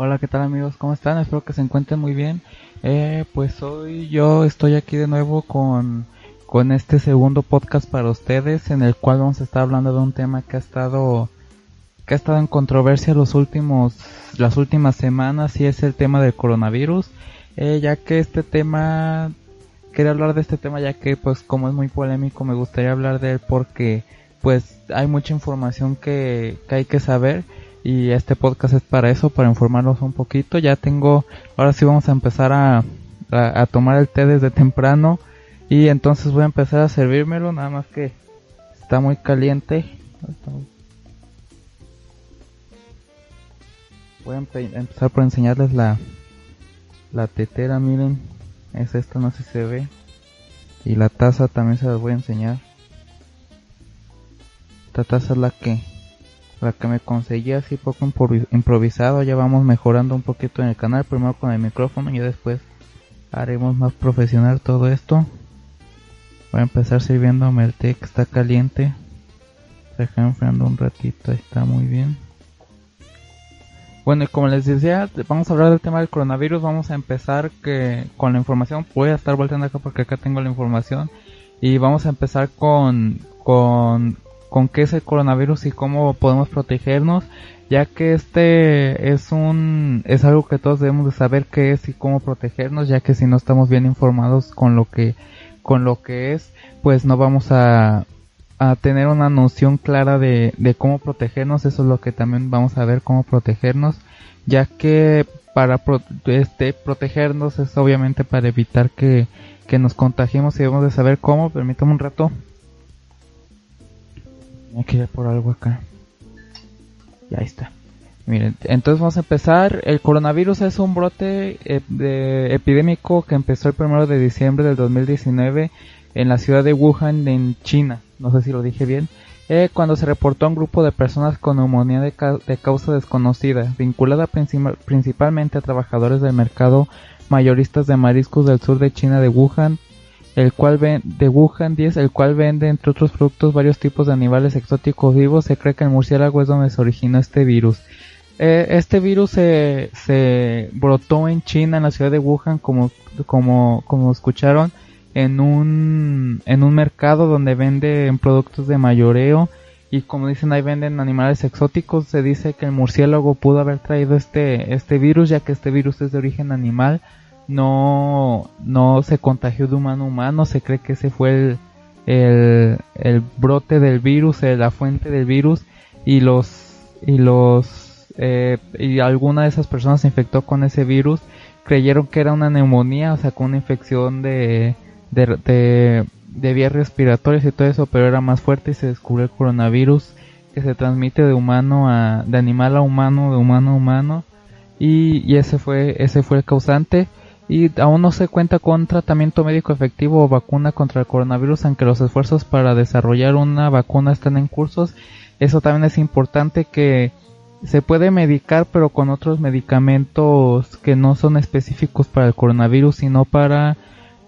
Hola, ¿qué tal amigos? ¿Cómo están? Espero que se encuentren muy bien. Eh, pues hoy yo estoy aquí de nuevo con, con este segundo podcast para ustedes en el cual vamos a estar hablando de un tema que ha estado que ha estado en controversia los últimos las últimas semanas y es el tema del coronavirus eh, ya que este tema quería hablar de este tema ya que pues como es muy polémico me gustaría hablar de él porque pues hay mucha información que, que hay que saber y este podcast es para eso, para informarlos un poquito. Ya tengo, ahora sí vamos a empezar a, a, tomar el té desde temprano y entonces voy a empezar a servírmelo, nada más que está muy caliente. Voy a empezar por enseñarles la, la tetera, miren, es esta, no sé si se ve. Y la taza también se las voy a enseñar. Esta taza es la que la que me conseguí así poco improvisado. Ya vamos mejorando un poquito en el canal, primero con el micrófono y después haremos más profesional todo esto. Voy a empezar sirviéndome el té que está caliente. Se enfriando un ratito, está muy bien. Bueno, y como les decía, vamos a hablar del tema del coronavirus. Vamos a empezar que con la información. Voy a estar volteando acá porque acá tengo la información. Y vamos a empezar con, con con qué es el coronavirus y cómo podemos protegernos, ya que este es un es algo que todos debemos de saber qué es y cómo protegernos, ya que si no estamos bien informados con lo que con lo que es, pues no vamos a, a tener una noción clara de, de cómo protegernos, eso es lo que también vamos a ver cómo protegernos, ya que para este protegernos es obviamente para evitar que, que nos contagiemos y debemos de saber cómo, permítame un rato. Aquí por algo acá. Ya está. Miren, entonces vamos a empezar. El coronavirus es un brote eh, epidémico que empezó el primero de diciembre del 2019 en la ciudad de Wuhan, en China. No sé si lo dije bien. Eh, cuando se reportó a un grupo de personas con neumonía de, de causa desconocida, vinculada principalmente a trabajadores del mercado mayoristas de mariscos del sur de China de Wuhan, el cual de Wuhan 10, el cual vende entre otros productos varios tipos de animales exóticos vivos. Se cree que el murciélago es donde se originó este virus. Eh, este virus se, se brotó en China, en la ciudad de Wuhan, como, como, como escucharon, en un, en un mercado donde venden productos de mayoreo y como dicen ahí venden animales exóticos. Se dice que el murciélago pudo haber traído este, este virus, ya que este virus es de origen animal. No, no se contagió de humano a humano, se cree que ese fue el, el, brote del virus, eh, la fuente del virus. Y los y los eh, y alguna de esas personas se infectó con ese virus, creyeron que era una neumonía, o sea, con una infección de, de, de, vías respiratorias y todo eso, pero era más fuerte y se descubrió el coronavirus que se transmite de humano a, de animal a humano, de humano a humano y, y ese fue, ese fue el causante y aún no se cuenta con tratamiento médico efectivo o vacuna contra el coronavirus, aunque los esfuerzos para desarrollar una vacuna están en cursos. Eso también es importante que se puede medicar, pero con otros medicamentos que no son específicos para el coronavirus, sino para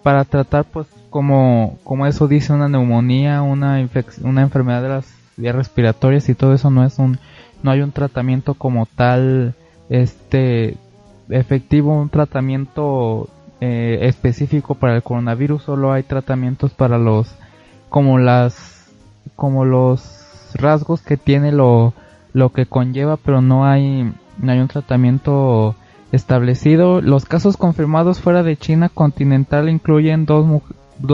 para tratar, pues, como como eso dice, una neumonía, una una enfermedad de las vías respiratorias y todo eso no es un no hay un tratamiento como tal este efectivo un tratamiento eh, específico para el coronavirus, solo hay tratamientos para los como las como los rasgos que tiene lo lo que conlleva, pero no hay no hay un tratamiento establecido. Los casos confirmados fuera de China continental incluyen dos,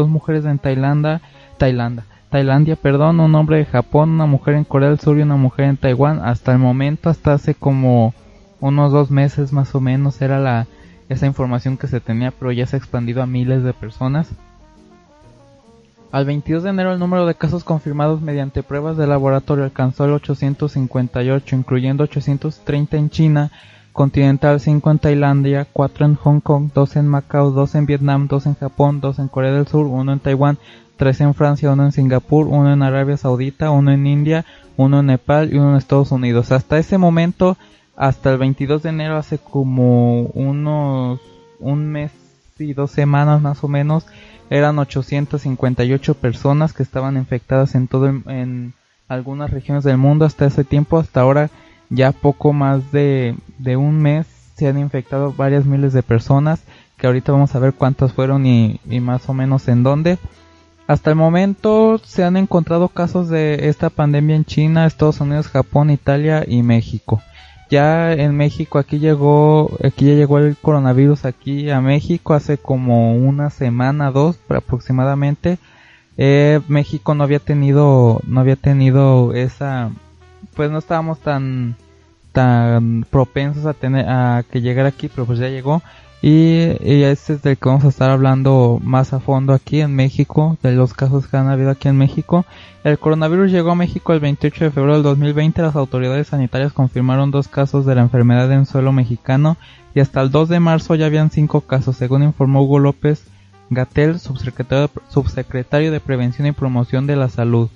mujeres en Tailandia, Tailandia, Tailandia, perdón, un hombre de Japón, una mujer en Corea del Sur y una mujer en Taiwán. Hasta el momento, hasta hace como unos dos meses más o menos era la esa información que se tenía, pero ya se ha expandido a miles de personas. Al 22 de enero el número de casos confirmados mediante pruebas de laboratorio alcanzó el 858, incluyendo 830 en China continental, 5 en Tailandia, 4 en Hong Kong, 2 en Macao, 2 en Vietnam, 2 en Japón, 2 en Corea del Sur, 1 en Taiwán, 3 en Francia, 1 en Singapur, 1 en Arabia Saudita, 1 en India, 1 en Nepal y 1 en Estados Unidos. Hasta ese momento hasta el 22 de enero, hace como unos un mes y dos semanas más o menos, eran 858 personas que estaban infectadas en todo en algunas regiones del mundo hasta ese tiempo hasta ahora ya poco más de, de un mes se han infectado varias miles de personas que ahorita vamos a ver cuántas fueron y, y más o menos en dónde. Hasta el momento se han encontrado casos de esta pandemia en China, Estados Unidos, Japón, Italia y México. Ya en México aquí llegó aquí ya llegó el coronavirus aquí a México hace como una semana dos aproximadamente. Eh, México no había tenido no había tenido esa pues no estábamos tan tan propensos a tener a que llegara aquí pero pues ya llegó y, este es del que vamos a estar hablando más a fondo aquí en México, de los casos que han habido aquí en México. El coronavirus llegó a México el 28 de febrero del 2020. Las autoridades sanitarias confirmaron dos casos de la enfermedad en suelo mexicano y hasta el 2 de marzo ya habían cinco casos, según informó Hugo López Gatel, subsecretario, subsecretario de Prevención y Promoción de la Salud.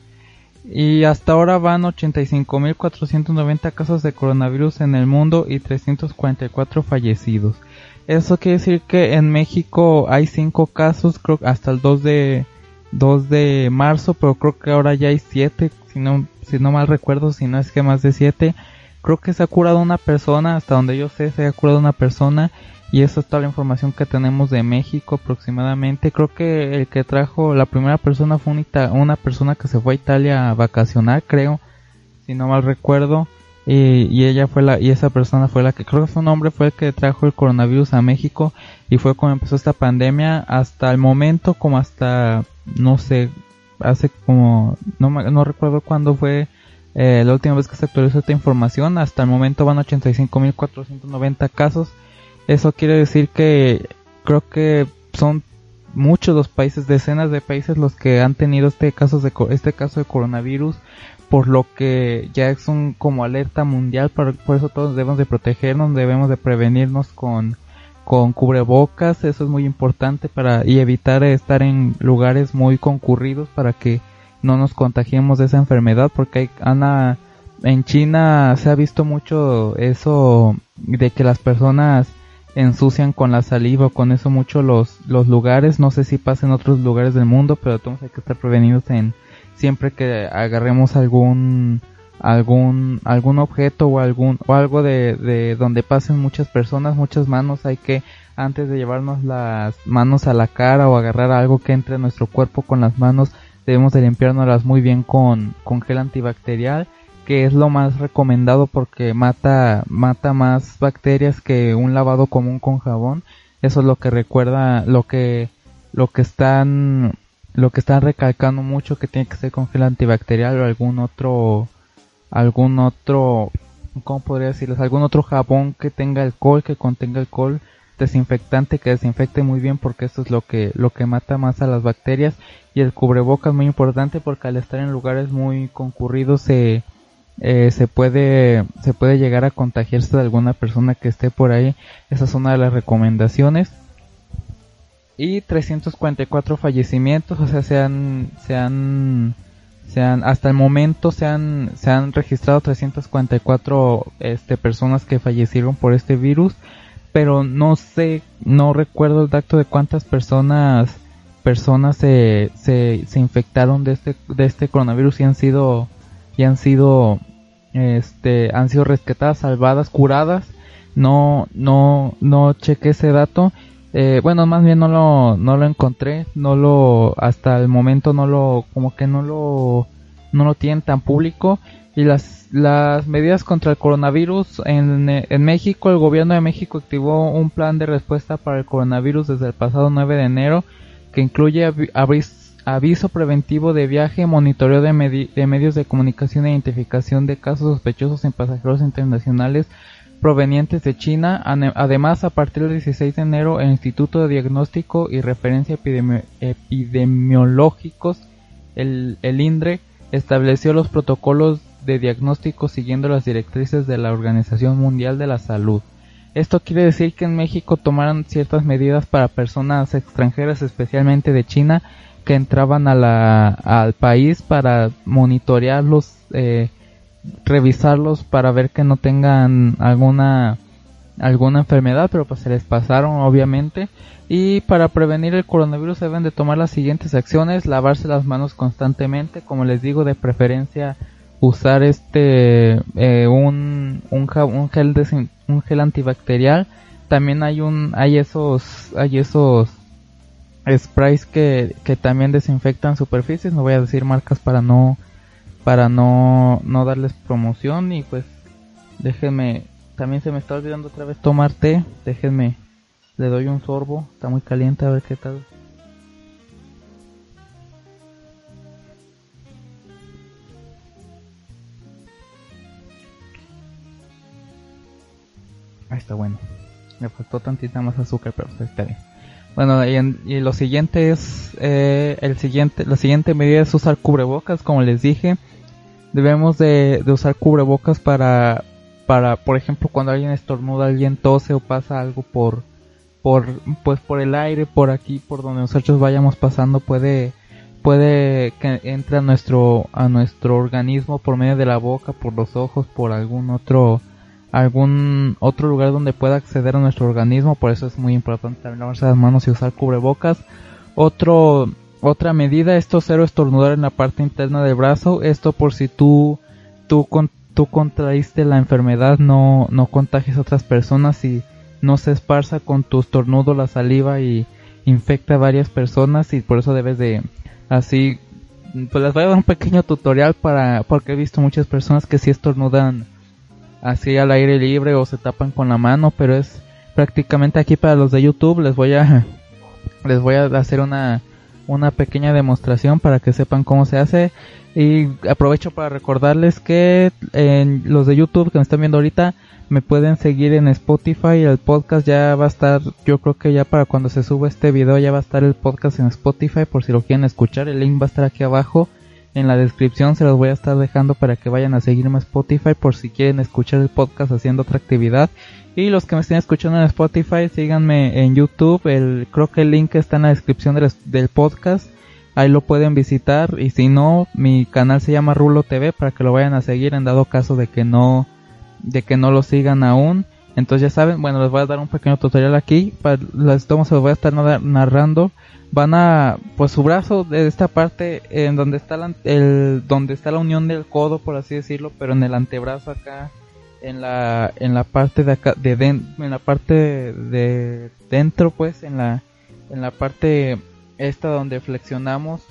Y hasta ahora van 85.490 casos de coronavirus en el mundo y 344 fallecidos. Eso quiere decir que en México hay cinco casos, creo hasta el 2 de 2 de marzo, pero creo que ahora ya hay siete, si no si no mal recuerdo, si no es que más de siete. Creo que se ha curado una persona, hasta donde yo sé se ha curado una persona y esa es toda la información que tenemos de México aproximadamente. Creo que el que trajo la primera persona fue una, una persona que se fue a Italia a vacacionar, creo, si no mal recuerdo. Y, ella fue la y esa persona fue la que creo que su nombre fue el que trajo el coronavirus a México y fue cuando empezó esta pandemia. Hasta el momento como hasta no sé hace como no no recuerdo cuándo fue eh, la última vez que se actualizó esta información. Hasta el momento van 85.490 casos eso quiere decir que creo que son muchos los países decenas de países los que han tenido este caso de este caso de coronavirus por lo que ya es un como alerta mundial, por, por eso todos debemos de protegernos, debemos de prevenirnos con, con cubrebocas, eso es muy importante para y evitar estar en lugares muy concurridos para que no nos contagiemos de esa enfermedad porque hay, Ana, en China se ha visto mucho eso de que las personas ensucian con la saliva o con eso mucho los, los lugares, no sé si pasa en otros lugares del mundo, pero todos hay que estar prevenidos en, siempre que agarremos algún algún algún objeto o algún o algo de, de donde pasen muchas personas, muchas manos, hay que antes de llevarnos las manos a la cara o agarrar algo que entre en nuestro cuerpo con las manos, debemos de limpiárnoslas muy bien con, con gel antibacterial, que es lo más recomendado porque mata mata más bacterias que un lavado común con jabón. Eso es lo que recuerda lo que lo que están lo que están recalcando mucho que tiene que ser con gel antibacterial o algún otro algún otro cómo podría decirles algún otro jabón que tenga alcohol que contenga alcohol desinfectante que desinfecte muy bien porque esto es lo que lo que mata más a las bacterias y el cubrebocas muy importante porque al estar en lugares muy concurridos se eh, se puede se puede llegar a contagiarse de alguna persona que esté por ahí. Esa es una de las recomendaciones. Y 344 fallecimientos, o sea, se han, se han, se han, hasta el momento se han, se han registrado 344 este, personas que fallecieron por este virus, pero no sé, no recuerdo el dato de cuántas personas, personas se, se, se infectaron de este, de este coronavirus y han sido, y han sido, este, han sido rescatadas, salvadas, curadas. No, no, no chequé ese dato eh, bueno, más bien no lo, no lo encontré, no lo, hasta el momento no lo, como que no lo, no lo tienen tan público. Y las, las medidas contra el coronavirus en, en México, el gobierno de México activó un plan de respuesta para el coronavirus desde el pasado 9 de enero, que incluye aviso preventivo de viaje, monitoreo de, medios de comunicación e identificación de casos sospechosos en pasajeros internacionales, provenientes de China. Además, a partir del 16 de enero, el Instituto de Diagnóstico y Referencia Epidemiológicos, el, el INDRE, estableció los protocolos de diagnóstico siguiendo las directrices de la Organización Mundial de la Salud. Esto quiere decir que en México tomaron ciertas medidas para personas extranjeras, especialmente de China, que entraban a la, al país para monitorearlos eh, revisarlos para ver que no tengan alguna alguna enfermedad, pero pues se les pasaron obviamente. Y para prevenir el coronavirus deben de tomar las siguientes acciones, lavarse las manos constantemente, como les digo, de preferencia usar este eh, un, un, un, gel un gel antibacterial. También hay un hay esos hay esos sprays que, que también desinfectan superficies, no voy a decir marcas para no para no, no darles promoción y pues déjenme, también se me está olvidando otra vez tomar té, déjenme, le doy un sorbo, está muy caliente a ver qué tal. Ahí está bueno. Me faltó tantita más azúcar, pero está bien. Bueno, y, lo siguiente es, eh, el siguiente, la siguiente medida es usar cubrebocas, como les dije. Debemos de, usar cubrebocas para, para, por ejemplo, cuando alguien estornuda, alguien tose o pasa algo por, por, pues por el aire, por aquí, por donde nosotros vayamos pasando, puede, puede que entre a nuestro, a nuestro organismo por medio de la boca, por los ojos, por algún otro, algún otro lugar donde pueda acceder a nuestro organismo, por eso es muy importante también lavarse las manos y usar cubrebocas. Otro, otra medida, esto cero estornudar en la parte interna del brazo, esto por si tú, tú, con, tú contraíste la enfermedad, no, no contagies a otras personas y no se esparza con tu estornudo la saliva y infecta a varias personas y por eso debes de así pues les voy a dar un pequeño tutorial para porque he visto muchas personas que si estornudan así al aire libre o se tapan con la mano, pero es prácticamente aquí para los de YouTube. Les voy a les voy a hacer una una pequeña demostración para que sepan cómo se hace. Y aprovecho para recordarles que en los de YouTube que me están viendo ahorita me pueden seguir en Spotify, el podcast ya va a estar, yo creo que ya para cuando se suba este video ya va a estar el podcast en Spotify por si lo quieren escuchar, el link va a estar aquí abajo en la descripción se los voy a estar dejando para que vayan a seguirme a Spotify por si quieren escuchar el podcast haciendo otra actividad. Y los que me estén escuchando en Spotify, síganme en YouTube. El, creo que el link está en la descripción del, del podcast. Ahí lo pueden visitar. Y si no, mi canal se llama Rulo TV para que lo vayan a seguir en dado caso de que no, de que no lo sigan aún. Entonces ya saben, bueno, les voy a dar un pequeño tutorial aquí. Para las tomas se los voy a estar narrando van a pues su brazo de esta parte en donde está la, el donde está la unión del codo por así decirlo pero en el antebrazo acá en la en la parte de acá de en la parte de dentro pues en la en la parte esta donde flexionamos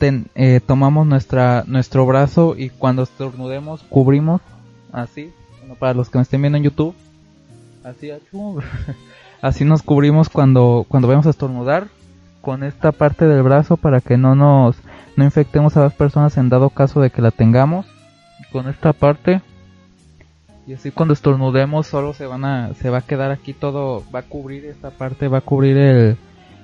eh, tomamos nuestra nuestro brazo y cuando estornudemos cubrimos así para los que me estén viendo en YouTube así así nos cubrimos cuando cuando vamos a estornudar con esta parte del brazo para que no nos no infectemos a las personas en dado caso de que la tengamos con esta parte. Y así cuando estornudemos solo se van a se va a quedar aquí todo va a cubrir esta parte va a cubrir el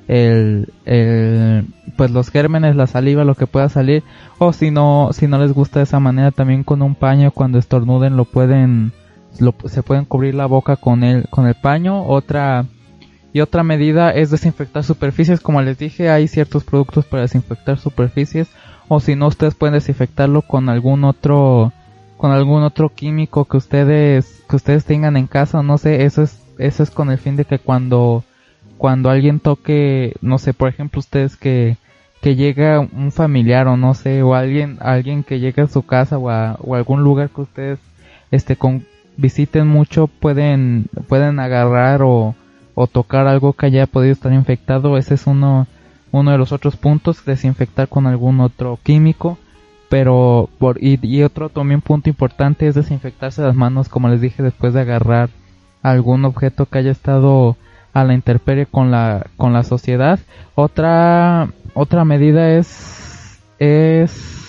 el, el pues los gérmenes la saliva lo que pueda salir. O si no si no les gusta de esa manera también con un paño cuando estornuden lo pueden lo, se pueden cubrir la boca con el con el paño otra y otra medida es desinfectar superficies. Como les dije, hay ciertos productos para desinfectar superficies. O si no, ustedes pueden desinfectarlo con algún otro, con algún otro químico que ustedes, que ustedes tengan en casa. No sé, eso es, eso es con el fin de que cuando, cuando alguien toque, no sé, por ejemplo, ustedes que, que llega un familiar o no sé, o alguien, alguien que llegue a su casa o a, o algún lugar que ustedes, este, con, visiten mucho, pueden, pueden agarrar o, o tocar algo que haya podido estar infectado, ese es uno, uno de los otros puntos, desinfectar con algún otro químico, pero por, y, otro también punto importante es desinfectarse las manos, como les dije, después de agarrar algún objeto que haya estado a la intemperie con la, con la sociedad. Otra, otra medida es, es,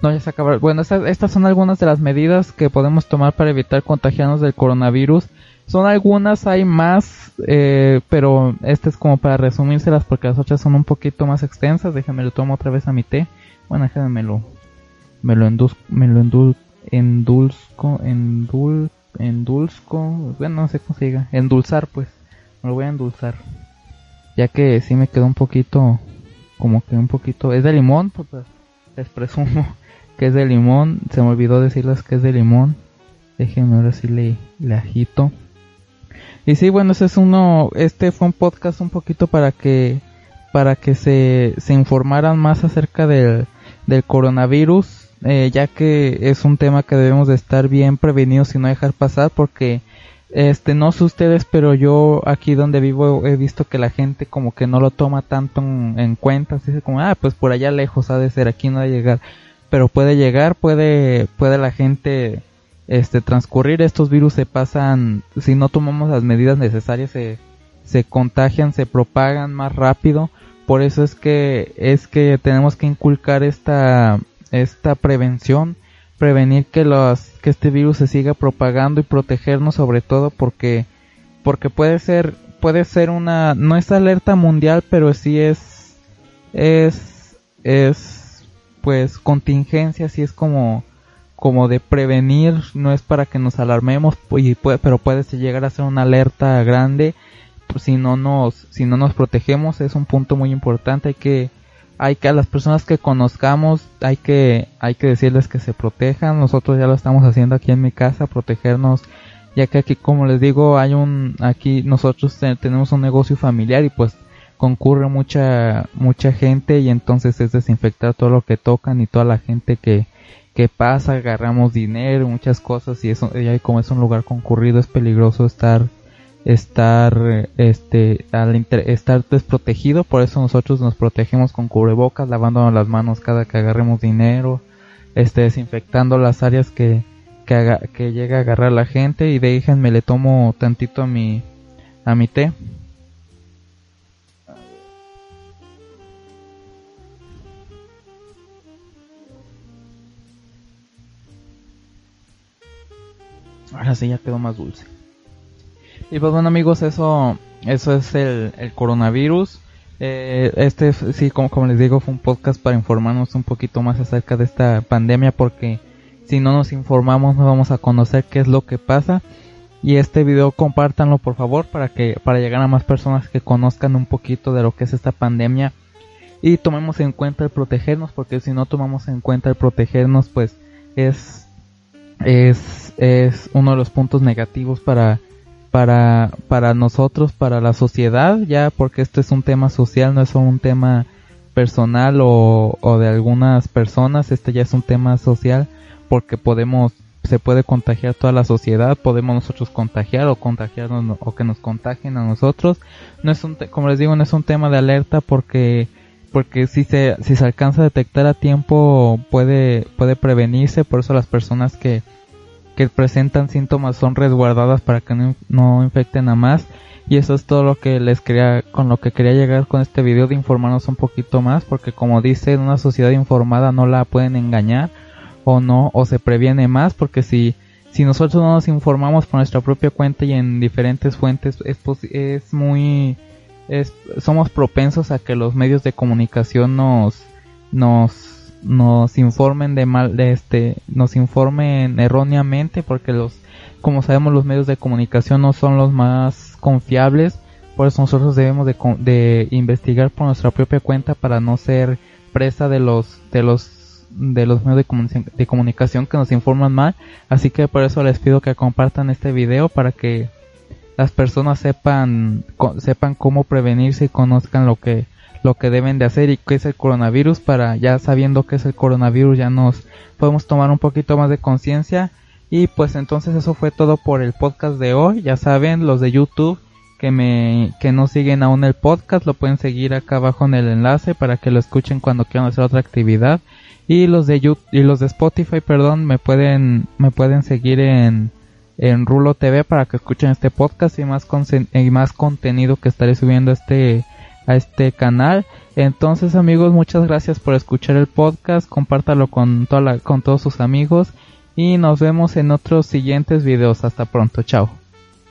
no, ya se acabó. Bueno, estas, estas son algunas de las medidas que podemos tomar para evitar contagiarnos del coronavirus. Son algunas, hay más, eh, pero este es como para resumírselas porque las otras son un poquito más extensas. Déjame lo tomo otra vez a mi té. Bueno, déjame lo, me lo endulzco, me lo endul, endulzco, endul, endulzco, bueno, no sé cómo se diga, endulzar pues, me lo voy a endulzar. Ya que sí me quedó un poquito, como que un poquito, es de limón, pues les presumo que es de limón. Se me olvidó decirles que es de limón. Déjenme ahora sí le, le agito. Y sí, bueno, ese es uno, este fue un podcast un poquito para que, para que se, se informaran más acerca del, del coronavirus, eh, ya que es un tema que debemos de estar bien prevenidos y no dejar pasar porque este no sé ustedes pero yo aquí donde vivo he visto que la gente como que no lo toma tanto en, cuenta. Dice como ah pues por allá lejos ha de ser aquí no ha de llegar. Pero puede llegar puede puede la gente este transcurrir. Estos virus se pasan si no tomamos las medidas necesarias se se contagian se propagan más rápido. Por eso es que es que tenemos que inculcar esta esta prevención prevenir que los que este virus se siga propagando y protegernos sobre todo porque porque puede ser puede ser una no es alerta mundial pero sí es es es pues contingencia sí es como como de prevenir no es para que nos alarmemos y puede, pero puede llegar a ser una alerta grande pues, si no nos si no nos protegemos es un punto muy importante hay que hay que a las personas que conozcamos hay que hay que decirles que se protejan. Nosotros ya lo estamos haciendo aquí en mi casa protegernos ya que aquí como les digo hay un aquí nosotros tenemos un negocio familiar y pues concurre mucha mucha gente y entonces es desinfectar todo lo que tocan y toda la gente que que pasa. Agarramos dinero muchas cosas y eso y como es un lugar concurrido es peligroso estar estar este al estar desprotegido por eso nosotros nos protegemos con cubrebocas lavándonos las manos cada que agarremos dinero este desinfectando las áreas que que, llega a agarrar la gente y déjenme le tomo tantito a mi a mi té. Ahora sí ya quedó más dulce y pues bueno amigos, eso, eso es el, el coronavirus. Eh, este sí, como, como les digo, fue un podcast para informarnos un poquito más acerca de esta pandemia porque si no nos informamos no vamos a conocer qué es lo que pasa. Y este video compártanlo por favor para que para llegar a más personas que conozcan un poquito de lo que es esta pandemia y tomemos en cuenta el protegernos porque si no tomamos en cuenta el protegernos pues es es es uno de los puntos negativos para para, para nosotros, para la sociedad, ya porque esto es un tema social, no es un tema personal o, o de algunas personas, este ya es un tema social porque podemos, se puede contagiar toda la sociedad, podemos nosotros contagiar o contagiarnos o que nos contagien a nosotros. No es un, como les digo, no es un tema de alerta porque porque si se si se alcanza a detectar a tiempo puede puede prevenirse, por eso las personas que que presentan síntomas son resguardadas para que no, infecten a más. Y eso es todo lo que les quería, con lo que quería llegar con este video de informarnos un poquito más, porque como dice, en una sociedad informada no la pueden engañar o no, o se previene más, porque si, si nosotros no nos informamos por nuestra propia cuenta y en diferentes fuentes, es, es muy, es, somos propensos a que los medios de comunicación nos, nos nos informen de mal de este nos informen erróneamente porque los como sabemos los medios de comunicación no son los más confiables. Por eso nosotros debemos de, de investigar por nuestra propia cuenta para no ser presa de los de los de los medios de, de comunicación que nos informan mal. Así que por eso les pido que compartan este video para que las personas sepan sepan cómo prevenirse y conozcan lo que lo que deben de hacer y qué es el coronavirus para ya sabiendo qué es el coronavirus ya nos podemos tomar un poquito más de conciencia. Y pues entonces eso fue todo por el podcast de hoy. Ya saben los de YouTube que me que no siguen aún el podcast lo pueden seguir acá abajo en el enlace para que lo escuchen cuando quieran hacer otra actividad. Y los de YouTube y los de Spotify perdón me pueden me pueden seguir en en Rulo TV para que escuchen este podcast y más y más contenido que estaré subiendo este a este canal. Entonces amigos, muchas gracias por escuchar el podcast, compártalo con, toda con todos sus amigos y nos vemos en otros siguientes videos. Hasta pronto, chao.